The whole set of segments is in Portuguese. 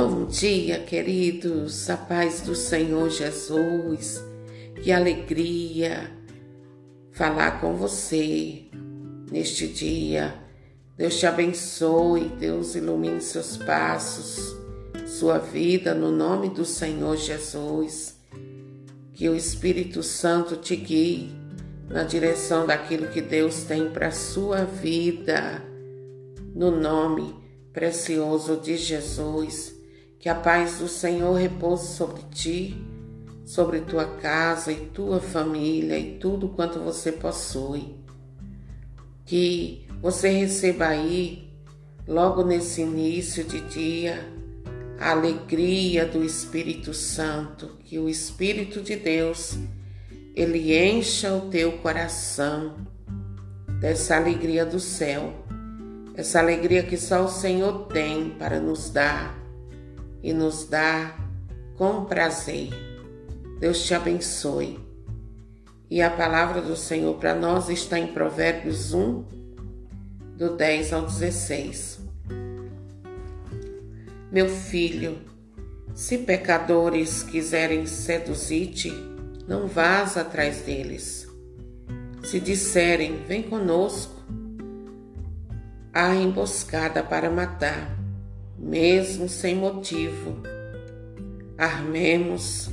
Bom dia, queridos, a paz do Senhor Jesus, que alegria falar com você neste dia. Deus te abençoe, Deus ilumine seus passos, sua vida, no nome do Senhor Jesus. Que o Espírito Santo te guie na direção daquilo que Deus tem para sua vida, no nome precioso de Jesus. Que a paz do Senhor repouse sobre ti, sobre tua casa e tua família e tudo quanto você possui. Que você receba aí, logo nesse início de dia, a alegria do Espírito Santo, que o Espírito de Deus ele encha o teu coração dessa alegria do céu, essa alegria que só o Senhor tem para nos dar e nos dá com prazer. Deus te abençoe. E a palavra do Senhor para nós está em Provérbios 1, do 10 ao 16. Meu filho, se pecadores quiserem seduzir-te, não vás atrás deles. Se disserem, vem conosco, há emboscada para matar mesmo sem motivo. Armemos,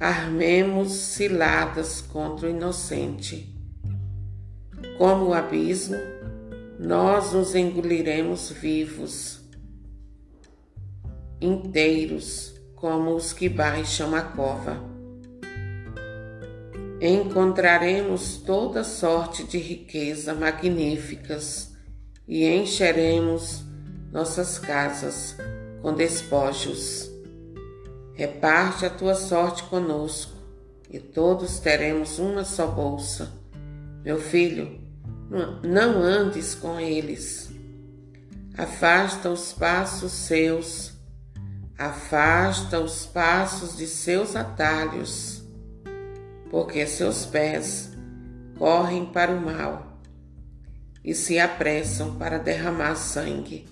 armemos ciladas contra o inocente. Como o abismo, nós nos engoliremos vivos, inteiros, como os que baixam a cova. Encontraremos toda sorte de riqueza magníficas e encheremos nossas casas com despojos. Reparte a tua sorte conosco e todos teremos uma só bolsa. Meu filho, não andes com eles. Afasta os passos seus, afasta os passos de seus atalhos, porque seus pés correm para o mal e se apressam para derramar sangue.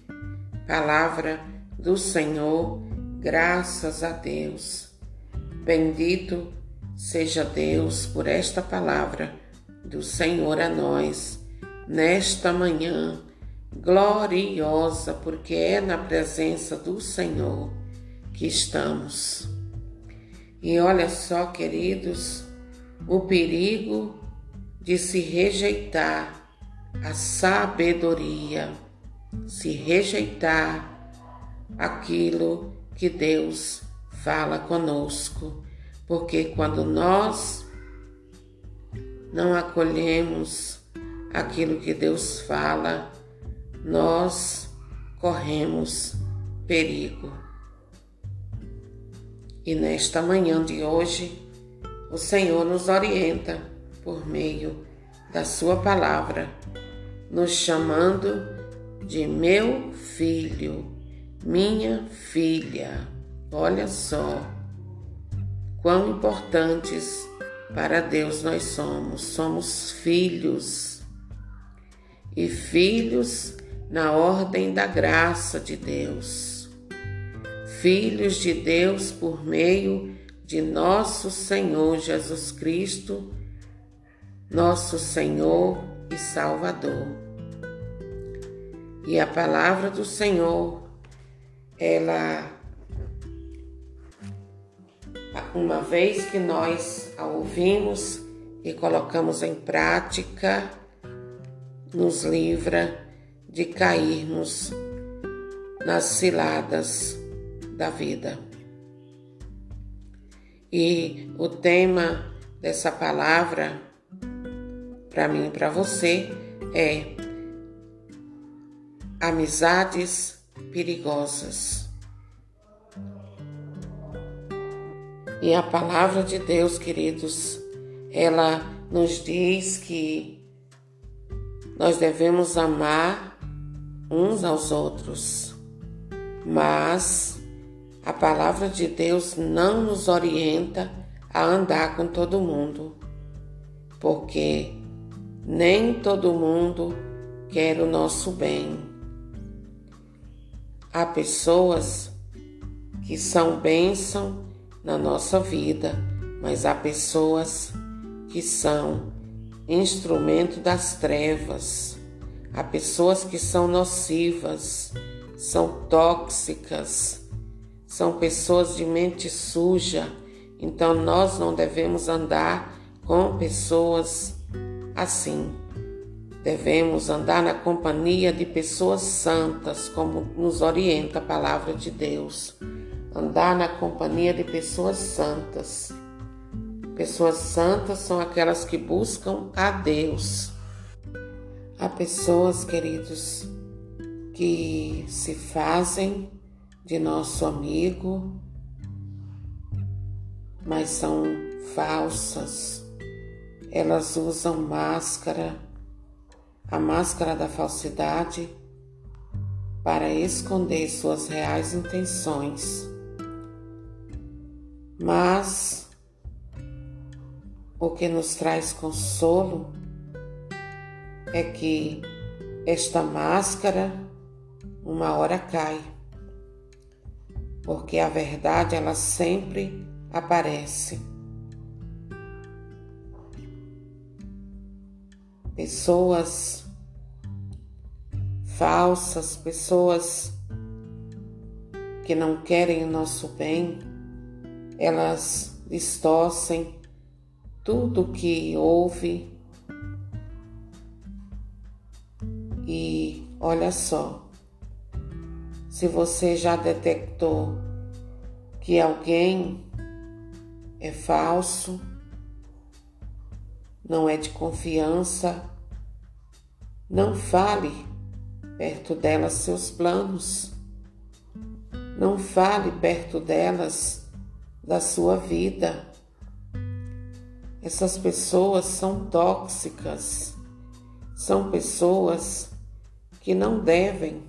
Palavra do Senhor, graças a Deus. Bendito seja Deus por esta palavra do Senhor a nós, nesta manhã gloriosa, porque é na presença do Senhor que estamos. E olha só, queridos, o perigo de se rejeitar a sabedoria se rejeitar aquilo que Deus fala conosco, porque quando nós não acolhemos aquilo que Deus fala, nós corremos perigo. E nesta manhã de hoje, o Senhor nos orienta por meio da Sua palavra, nos chamando de meu filho, minha filha. Olha só quão importantes para Deus nós somos. Somos filhos e filhos na ordem da graça de Deus. Filhos de Deus por meio de nosso Senhor Jesus Cristo, nosso Senhor e Salvador. E a palavra do Senhor, ela, uma vez que nós a ouvimos e colocamos em prática, nos livra de cairmos nas ciladas da vida. E o tema dessa palavra, para mim e para você, é amizades perigosas. E a palavra de Deus, queridos, ela nos diz que nós devemos amar uns aos outros, mas a palavra de Deus não nos orienta a andar com todo mundo, porque nem todo mundo quer o nosso bem. Há pessoas que são bênção na nossa vida, mas há pessoas que são instrumento das trevas, há pessoas que são nocivas, são tóxicas, são pessoas de mente suja, então nós não devemos andar com pessoas assim. Devemos andar na companhia de pessoas santas, como nos orienta a palavra de Deus. Andar na companhia de pessoas santas. Pessoas santas são aquelas que buscam a Deus. Há pessoas, queridos, que se fazem de nosso amigo, mas são falsas. Elas usam máscara a máscara da falsidade para esconder suas reais intenções. Mas o que nos traz consolo é que esta máscara uma hora cai, porque a verdade ela sempre aparece. Pessoas falsas, pessoas que não querem o nosso bem, elas distorcem tudo que houve. E olha só, se você já detectou que alguém é falso, não é de confiança, não fale perto delas seus planos. Não fale perto delas da sua vida. Essas pessoas são tóxicas, são pessoas que não devem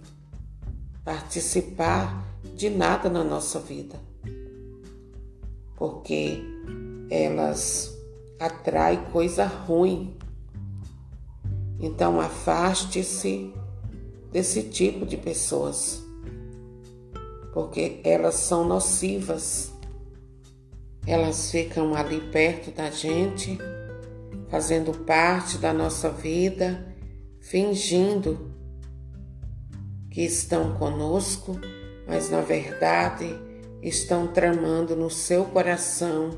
participar de nada na nossa vida, porque elas atraem coisa ruim. Então afaste-se desse tipo de pessoas, porque elas são nocivas. Elas ficam ali perto da gente, fazendo parte da nossa vida, fingindo que estão conosco, mas na verdade estão tramando no seu coração,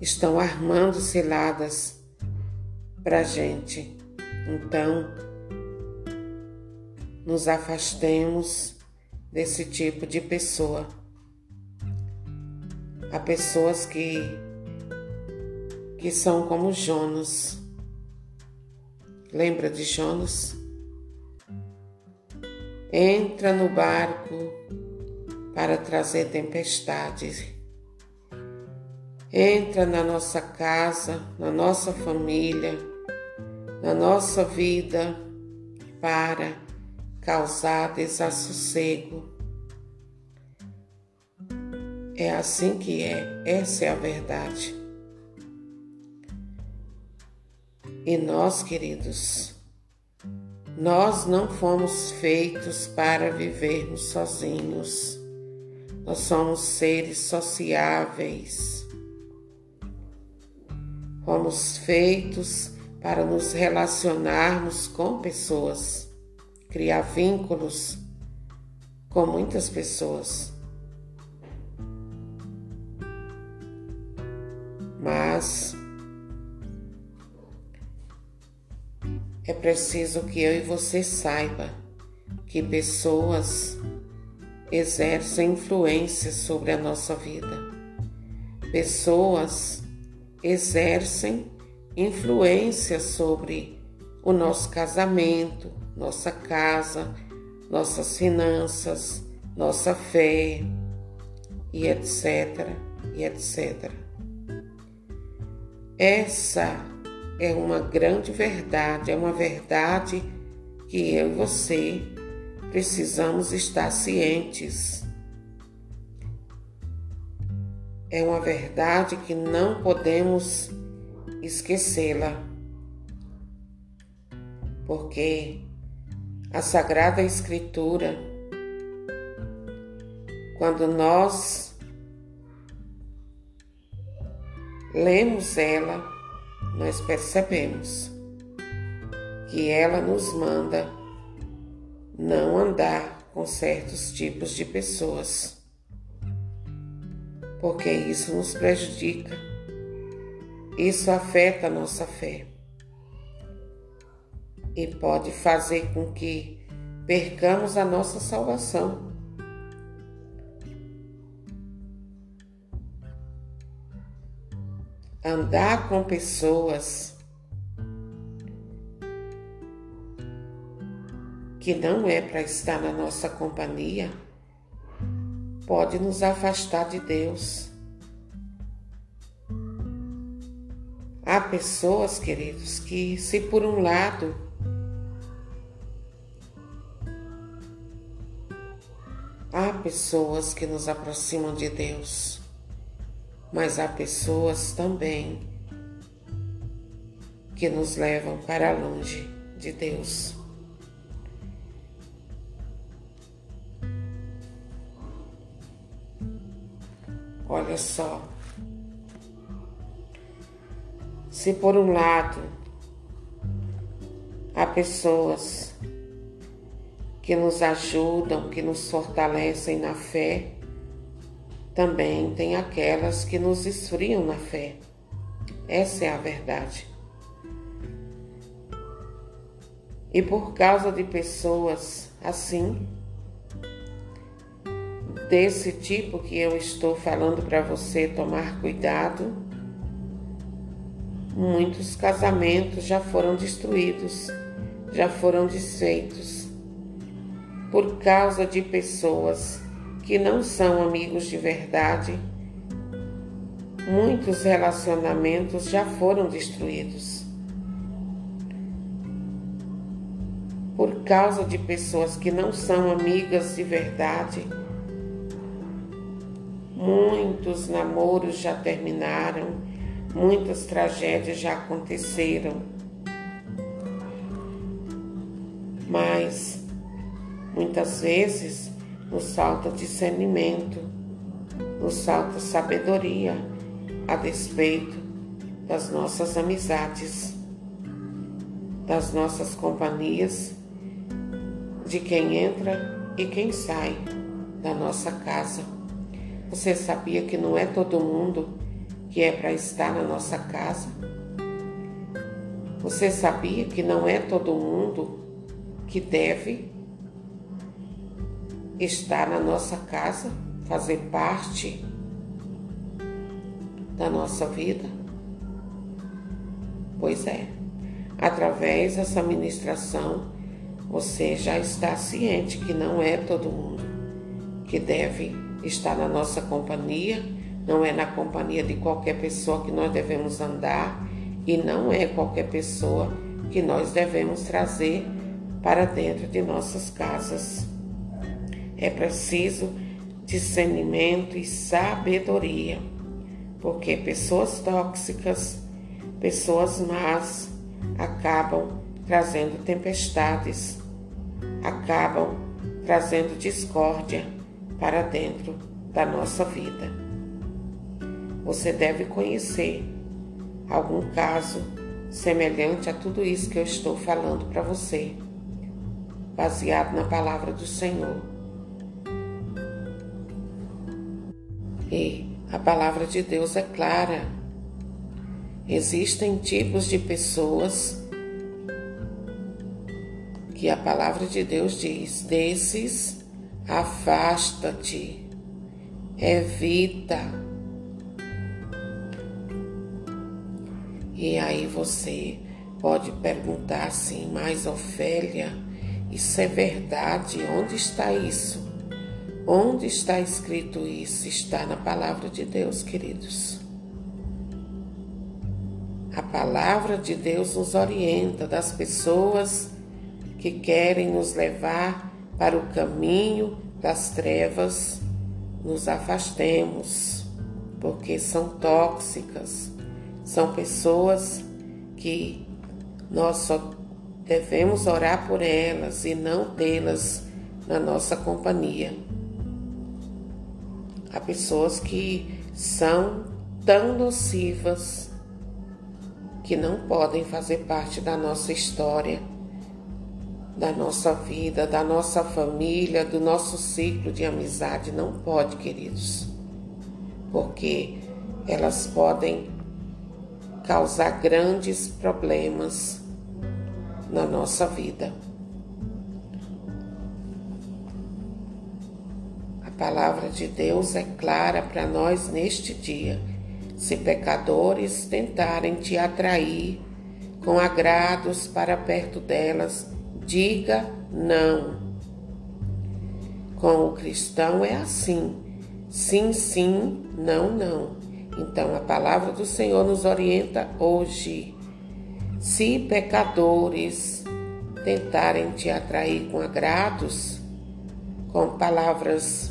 estão armando ciladas para gente. Então, nos afastemos desse tipo de pessoa. Há pessoas que que são como Jonas. Lembra de Jonas? Entra no barco para trazer tempestade. Entra na nossa casa, na nossa família, na nossa vida para causar desassossego. É assim que é, essa é a verdade. E nós, queridos, nós não fomos feitos para vivermos sozinhos. Nós somos seres sociáveis. Fomos feitos para nos relacionarmos com pessoas criar vínculos com muitas pessoas. Mas é preciso que eu e você saiba que pessoas exercem influência sobre a nossa vida. Pessoas exercem influência sobre o nosso casamento, nossa casa, nossas finanças, nossa fé e etc, e etc. Essa é uma grande verdade, é uma verdade que eu e você precisamos estar cientes. É uma verdade que não podemos esquecê-la, porque a Sagrada Escritura, quando nós lemos ela, nós percebemos que ela nos manda não andar com certos tipos de pessoas, porque isso nos prejudica, isso afeta a nossa fé e pode fazer com que percamos a nossa salvação. Andar com pessoas que não é para estar na nossa companhia pode nos afastar de Deus. Há pessoas, queridos, que, se por um lado há pessoas que nos aproximam de Deus, mas há pessoas também que nos levam para longe de Deus. Só. Se por um lado há pessoas que nos ajudam, que nos fortalecem na fé, também tem aquelas que nos esfriam na fé. Essa é a verdade. E por causa de pessoas assim, desse tipo que eu estou falando para você tomar cuidado, muitos casamentos já foram destruídos, já foram desfeitos por causa de pessoas que não são amigos de verdade. Muitos relacionamentos já foram destruídos. Por causa de pessoas que não são amigas de verdade, Muitos namoros já terminaram, muitas tragédias já aconteceram. Mas muitas vezes nos falta discernimento, nos falta sabedoria a despeito das nossas amizades, das nossas companhias, de quem entra e quem sai da nossa casa. Você sabia que não é todo mundo que é para estar na nossa casa? Você sabia que não é todo mundo que deve estar na nossa casa, fazer parte da nossa vida? Pois é, através dessa ministração, você já está ciente que não é todo mundo que deve está na nossa companhia, não é na companhia de qualquer pessoa que nós devemos andar e não é qualquer pessoa que nós devemos trazer para dentro de nossas casas. É preciso discernimento e sabedoria, porque pessoas tóxicas, pessoas más, acabam trazendo tempestades, acabam trazendo discórdia para dentro da nossa vida. Você deve conhecer algum caso semelhante a tudo isso que eu estou falando para você, baseado na palavra do Senhor. E a palavra de Deus é clara. Existem tipos de pessoas que a palavra de Deus diz: desses afasta-te, evita. E aí você pode perguntar assim, mas Ofélia, isso é verdade? Onde está isso? Onde está escrito isso? Está na palavra de Deus, queridos. A palavra de Deus nos orienta das pessoas que querem nos levar para o caminho das trevas, nos afastemos, porque são tóxicas, são pessoas que nós só devemos orar por elas e não tê-las na nossa companhia. Há pessoas que são tão nocivas que não podem fazer parte da nossa história, da nossa vida, da nossa família, do nosso ciclo de amizade. Não pode, queridos, porque elas podem causar grandes problemas na nossa vida. A palavra de Deus é clara para nós neste dia. Se pecadores tentarem te atrair com agrados para perto delas, diga não. Com o cristão é assim: sim, sim, não, não. Então a palavra do Senhor nos orienta hoje. Se pecadores tentarem te atrair com agrados, com palavras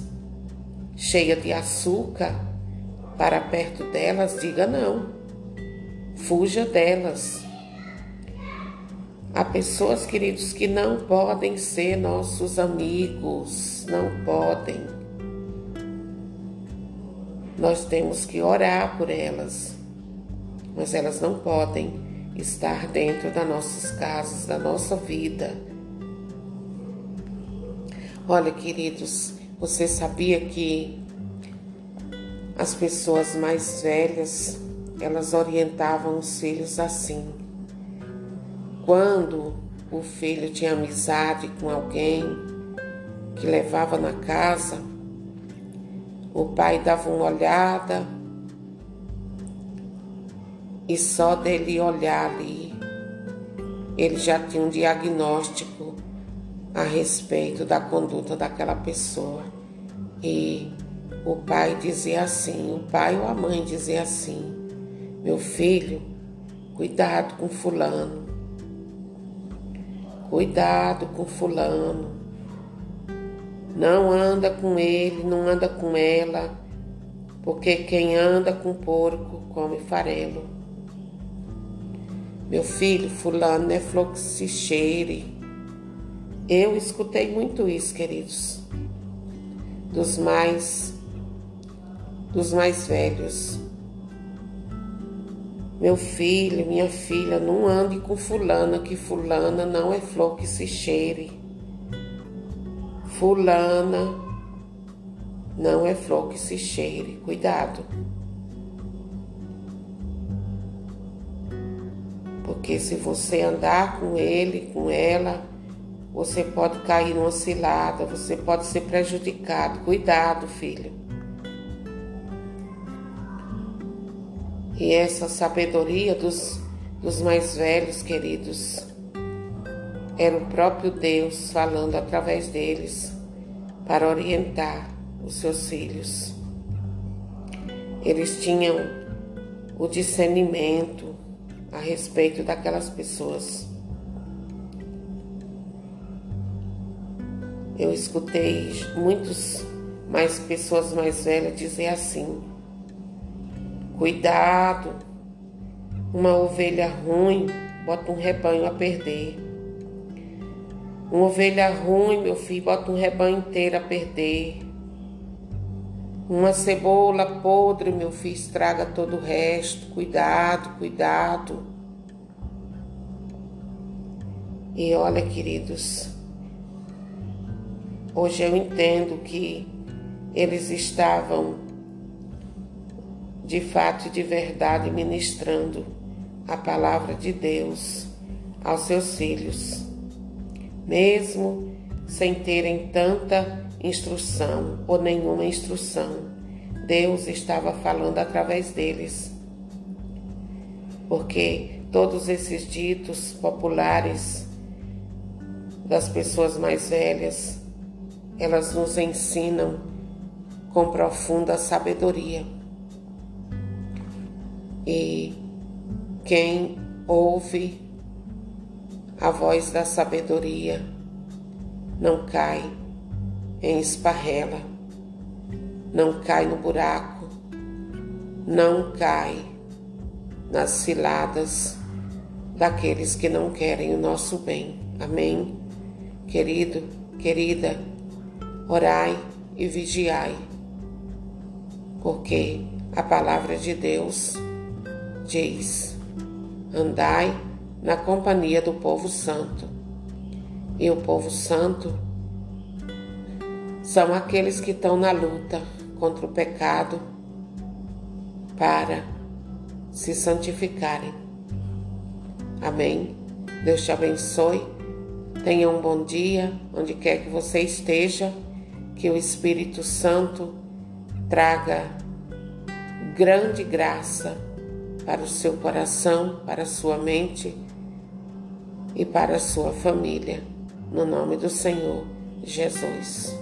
cheias de açúcar, para perto delas, diga não. Fuja delas. Há pessoas, queridos, que não podem ser nossos amigos, não podem. Nós temos que orar por elas, mas elas não podem estar dentro das nossas casas, da nossa vida. Olha, queridos, você sabia que as pessoas mais velhas, elas orientavam os filhos assim. Quando o filho tinha amizade com alguém que levava na casa, o pai dava uma olhada e só dele olhar ali, ele já tinha um diagnóstico a respeito da conduta daquela pessoa. E o pai dizia assim, o pai ou a mãe dizia assim: Meu filho, cuidado com Fulano, cuidado com Fulano, não anda com ele, não anda com ela, porque quem anda com porco come farelo. Meu filho, fulano é fluxicheire. Eu escutei muito isso, queridos. Dos mais dos mais velhos. Meu filho, minha filha, não ande com fulana, que fulana não é flor que se cheire. Fulana não é flor que se cheire. Cuidado. Porque se você andar com ele, com ela, você pode cair numa cilada, você pode ser prejudicado. Cuidado, filho. E essa sabedoria dos, dos mais velhos, queridos, era o próprio Deus falando através deles para orientar os seus filhos. Eles tinham o discernimento, a respeito daquelas pessoas. Eu escutei muitos mais pessoas mais velhas dizer assim: cuidado, uma ovelha ruim bota um rebanho a perder. Uma ovelha ruim, meu filho, bota um rebanho inteiro a perder. Uma cebola podre, meu filho, estraga todo o resto. Cuidado, cuidado. E olha, queridos, hoje eu entendo que eles estavam de fato e de verdade ministrando a palavra de Deus aos seus filhos, mesmo sem terem tanta instrução ou nenhuma instrução. Deus estava falando através deles. Porque todos esses ditos populares das pessoas mais velhas, elas nos ensinam com profunda sabedoria. E quem ouve a voz da sabedoria não cai em esparrela, não cai no buraco, não cai nas ciladas daqueles que não querem o nosso bem. Amém? Querido, querida, orai e vigiai. porque a palavra de Deus diz: andai na companhia do povo santo. E o povo santo são aqueles que estão na luta contra o pecado para se santificarem. Amém. Deus te abençoe. Tenha um bom dia, onde quer que você esteja. Que o Espírito Santo traga grande graça para o seu coração, para a sua mente e para a sua família. No nome do Senhor Jesus.